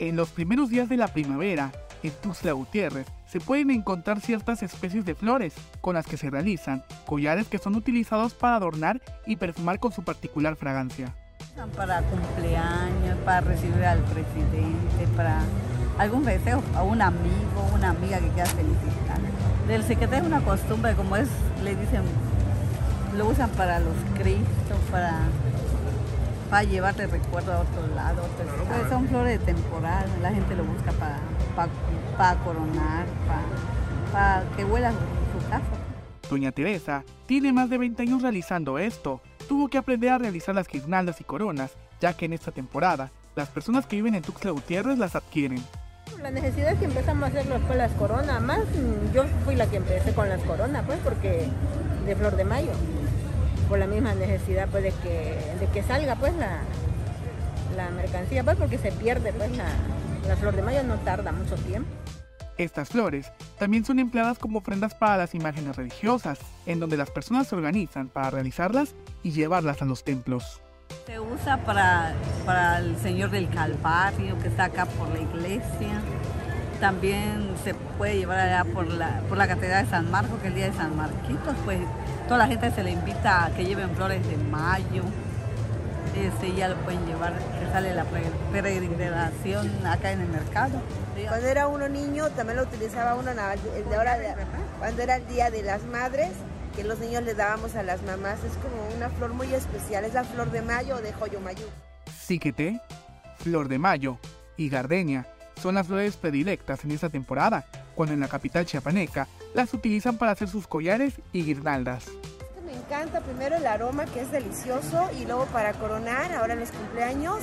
En los primeros días de la primavera, en Tuxtla Gutiérrez, se pueden encontrar ciertas especies de flores con las que se realizan collares que son utilizados para adornar y perfumar con su particular fragancia. Para cumpleaños, para recibir al presidente, para algún deseo a un amigo, una amiga que quiera felicitar. Del secreto es una costumbre, como es, le dicen, lo usan para los cristos, para para llevarte recuerdo a otro lado. Son flores de temporada, la gente lo busca para, para, coronar, para, que huela su casa. Doña Teresa tiene más de 20 años realizando esto. Tuvo que aprender a realizar las guirnaldas y coronas, ya que en esta temporada las personas que viven en Tuxtla Gutiérrez las adquieren. La necesidad es que empezamos a hacer las coronas, más yo fui la que empecé con las coronas, pues porque de flor de mayo por la misma necesidad pues de que, de que salga pues la, la mercancía, pues porque se pierde pues la, la flor de mayo no tarda mucho tiempo. Estas flores también son empleadas como ofrendas para las imágenes religiosas, en donde las personas se organizan para realizarlas y llevarlas a los templos. Se usa para, para el Señor del Calvario, que está acá por la iglesia. También se puede llevar allá por la, por la Catedral de San Marcos, que es el día de San Marquitos, pues toda la gente se le invita a que lleven flores de mayo. Este, ya lo pueden llevar, que sale la peregrinación acá en el mercado. Cuando era uno niño también lo utilizaba uno ahora cuando era el Día de las Madres, que los niños le dábamos a las mamás. Es como una flor muy especial, es la flor de mayo o de joyo mayo. Síquete, flor de mayo y gardenia son las flores predilectas en esta temporada, cuando en la capital chiapaneca las utilizan para hacer sus collares y guirnaldas. Encanta primero el aroma que es delicioso y luego para coronar, ahora en los cumpleaños,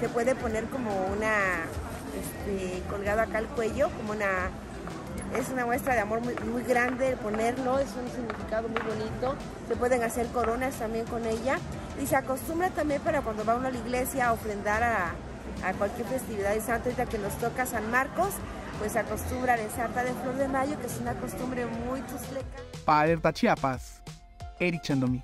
se puede poner como una este, colgado acá al cuello, como una es una muestra de amor muy, grande el ponerlo, es un significado muy bonito. Se pueden hacer coronas también con ella. Y se acostumbra también para cuando va uno a la iglesia a ofrendar a, a cualquier festividad de santo, ahorita que nos toca San Marcos, pues acostumbran en sarta de flor de mayo, que es una costumbre muy tusleca. Para Chiapas, Eric Chandomi.